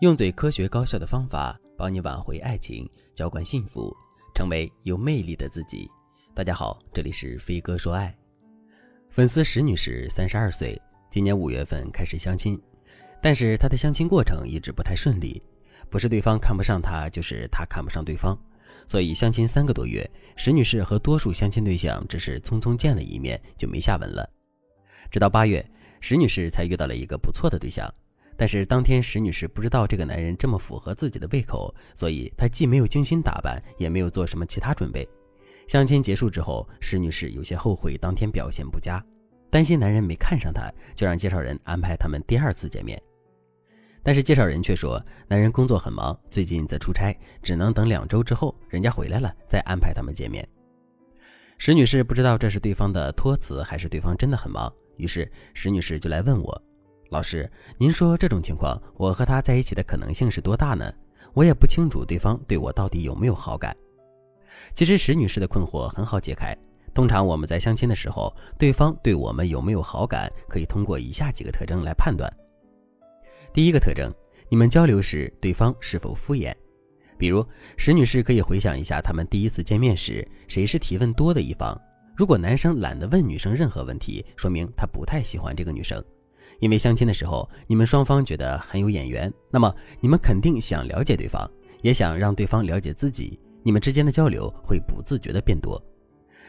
用最科学高效的方法帮你挽回爱情，浇灌幸福，成为有魅力的自己。大家好，这里是飞哥说爱。粉丝石女士三十二岁，今年五月份开始相亲，但是她的相亲过程一直不太顺利，不是对方看不上她，就是她看不上对方。所以相亲三个多月，石女士和多数相亲对象只是匆匆见了一面就没下文了。直到八月，石女士才遇到了一个不错的对象。但是当天石女士不知道这个男人这么符合自己的胃口，所以她既没有精心打扮，也没有做什么其他准备。相亲结束之后，石女士有些后悔当天表现不佳，担心男人没看上她，就让介绍人安排他们第二次见面。但是介绍人却说，男人工作很忙，最近在出差，只能等两周之后人家回来了再安排他们见面。石女士不知道这是对方的托词，还是对方真的很忙，于是石女士就来问我。老师，您说这种情况，我和他在一起的可能性是多大呢？我也不清楚对方对我到底有没有好感。其实石女士的困惑很好解开。通常我们在相亲的时候，对方对我们有没有好感，可以通过以下几个特征来判断。第一个特征，你们交流时对方是否敷衍？比如石女士可以回想一下他们第一次见面时，谁是提问多的一方？如果男生懒得问女生任何问题，说明他不太喜欢这个女生。因为相亲的时候，你们双方觉得很有眼缘，那么你们肯定想了解对方，也想让对方了解自己，你们之间的交流会不自觉的变多。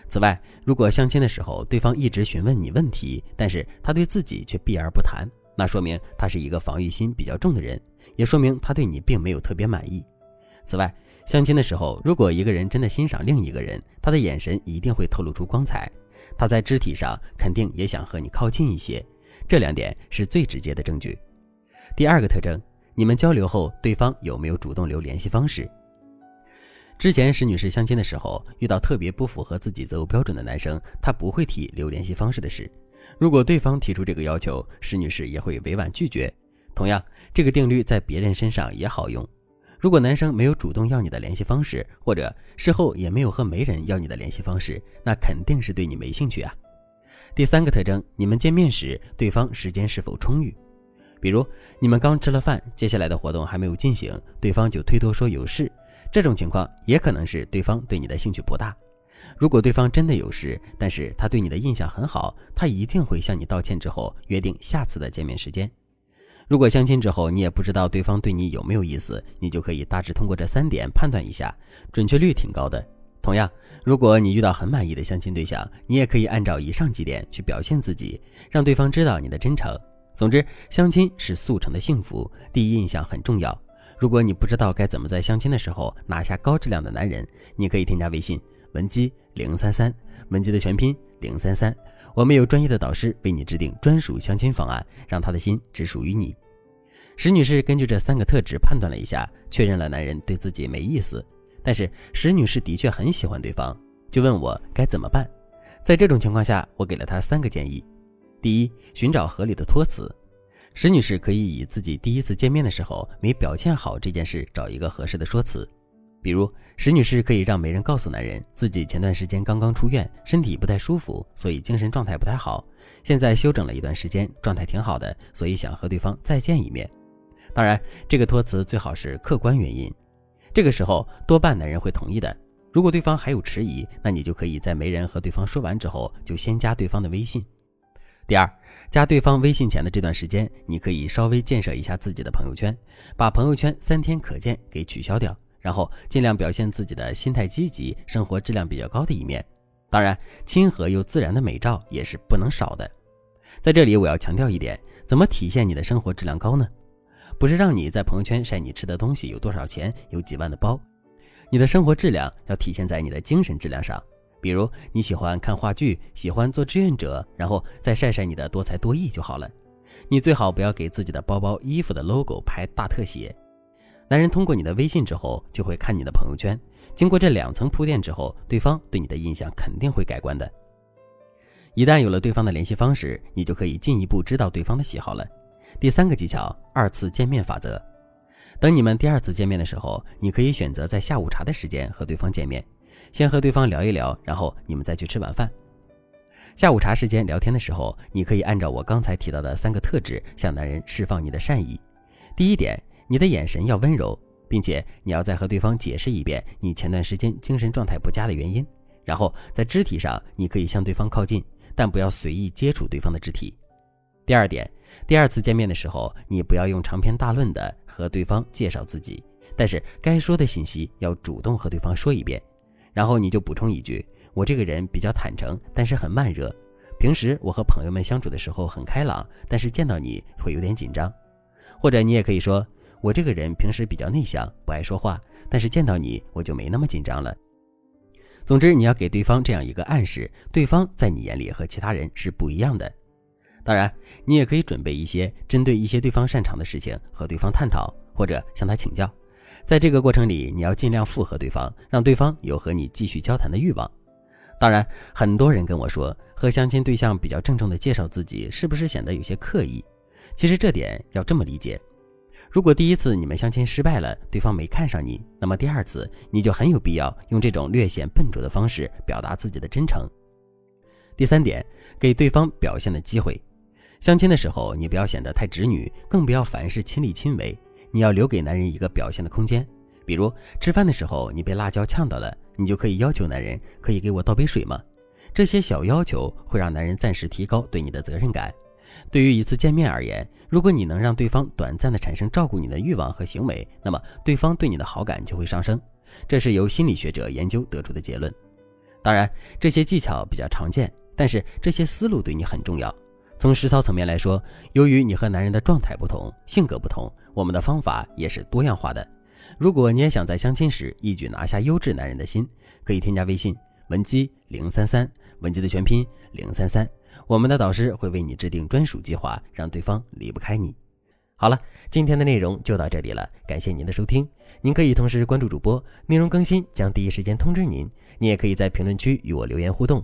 此外，如果相亲的时候对方一直询问你问题，但是他对自己却避而不谈，那说明他是一个防御心比较重的人，也说明他对你并没有特别满意。此外，相亲的时候，如果一个人真的欣赏另一个人，他的眼神一定会透露出光彩，他在肢体上肯定也想和你靠近一些。这两点是最直接的证据。第二个特征，你们交流后，对方有没有主动留联系方式？之前石女士相亲的时候，遇到特别不符合自己择偶标准的男生，她不会提留联系方式的事。如果对方提出这个要求，石女士也会委婉拒绝。同样，这个定律在别人身上也好用。如果男生没有主动要你的联系方式，或者事后也没有和媒人要你的联系方式，那肯定是对你没兴趣啊。第三个特征，你们见面时，对方时间是否充裕？比如你们刚吃了饭，接下来的活动还没有进行，对方就推脱说有事，这种情况也可能是对方对你的兴趣不大。如果对方真的有事，但是他对你的印象很好，他一定会向你道歉之后约定下次的见面时间。如果相亲之后你也不知道对方对你有没有意思，你就可以大致通过这三点判断一下，准确率挺高的。同样，如果你遇到很满意的相亲对象，你也可以按照以上几点去表现自己，让对方知道你的真诚。总之，相亲是速成的幸福，第一印象很重要。如果你不知道该怎么在相亲的时候拿下高质量的男人，你可以添加微信文姬零三三，文姬的全拼零三三，我们有专业的导师为你制定专属相亲方案，让他的心只属于你。石女士根据这三个特质判断了一下，确认了男人对自己没意思。但是石女士的确很喜欢对方，就问我该怎么办。在这种情况下，我给了她三个建议：第一，寻找合理的托词。石女士可以以自己第一次见面的时候没表现好这件事找一个合适的说辞，比如石女士可以让媒人告诉男人自己前段时间刚刚出院，身体不太舒服，所以精神状态不太好，现在休整了一段时间，状态挺好的，所以想和对方再见一面。当然，这个托词最好是客观原因。这个时候多半男人会同意的。如果对方还有迟疑，那你就可以在媒人和对方说完之后，就先加对方的微信。第二，加对方微信前的这段时间，你可以稍微建设一下自己的朋友圈，把朋友圈三天可见给取消掉，然后尽量表现自己的心态积极、生活质量比较高的一面。当然，亲和又自然的美照也是不能少的。在这里我要强调一点，怎么体现你的生活质量高呢？不是让你在朋友圈晒你吃的东西有多少钱，有几万的包，你的生活质量要体现在你的精神质量上。比如你喜欢看话剧，喜欢做志愿者，然后再晒晒你的多才多艺就好了。你最好不要给自己的包包、衣服的 logo 拍大特写。男人通过你的微信之后，就会看你的朋友圈。经过这两层铺垫之后，对方对你的印象肯定会改观的。一旦有了对方的联系方式，你就可以进一步知道对方的喜好了。第三个技巧，二次见面法则。等你们第二次见面的时候，你可以选择在下午茶的时间和对方见面，先和对方聊一聊，然后你们再去吃晚饭。下午茶时间聊天的时候，你可以按照我刚才提到的三个特质向男人释放你的善意。第一点，你的眼神要温柔，并且你要再和对方解释一遍你前段时间精神状态不佳的原因。然后在肢体上，你可以向对方靠近，但不要随意接触对方的肢体。第二点，第二次见面的时候，你不要用长篇大论的和对方介绍自己，但是该说的信息要主动和对方说一遍。然后你就补充一句：“我这个人比较坦诚，但是很慢热。平时我和朋友们相处的时候很开朗，但是见到你会有点紧张。”或者你也可以说：“我这个人平时比较内向，不爱说话，但是见到你我就没那么紧张了。”总之，你要给对方这样一个暗示：对方在你眼里和其他人是不一样的。当然，你也可以准备一些针对一些对方擅长的事情和对方探讨，或者向他请教。在这个过程里，你要尽量附和对方，让对方有和你继续交谈的欲望。当然，很多人跟我说，和相亲对象比较郑重地介绍自己，是不是显得有些刻意？其实这点要这么理解。如果第一次你们相亲失败了，对方没看上你，那么第二次你就很有必要用这种略显笨拙的方式表达自己的真诚。第三点，给对方表现的机会。相亲的时候，你不要显得太直女，更不要凡事亲力亲为。你要留给男人一个表现的空间。比如吃饭的时候，你被辣椒呛到了，你就可以要求男人可以给我倒杯水吗？这些小要求会让男人暂时提高对你的责任感。对于一次见面而言，如果你能让对方短暂的产生照顾你的欲望和行为，那么对方对你的好感就会上升。这是由心理学者研究得出的结论。当然，这些技巧比较常见，但是这些思路对你很重要。从实操层面来说，由于你和男人的状态不同、性格不同，我们的方法也是多样化的。如果你也想在相亲时一举拿下优质男人的心，可以添加微信文姬零三三，文姬的全拼零三三。我们的导师会为你制定专属计划，让对方离不开你。好了，今天的内容就到这里了，感谢您的收听。您可以同时关注主播，内容更新将第一时间通知您。你也可以在评论区与我留言互动，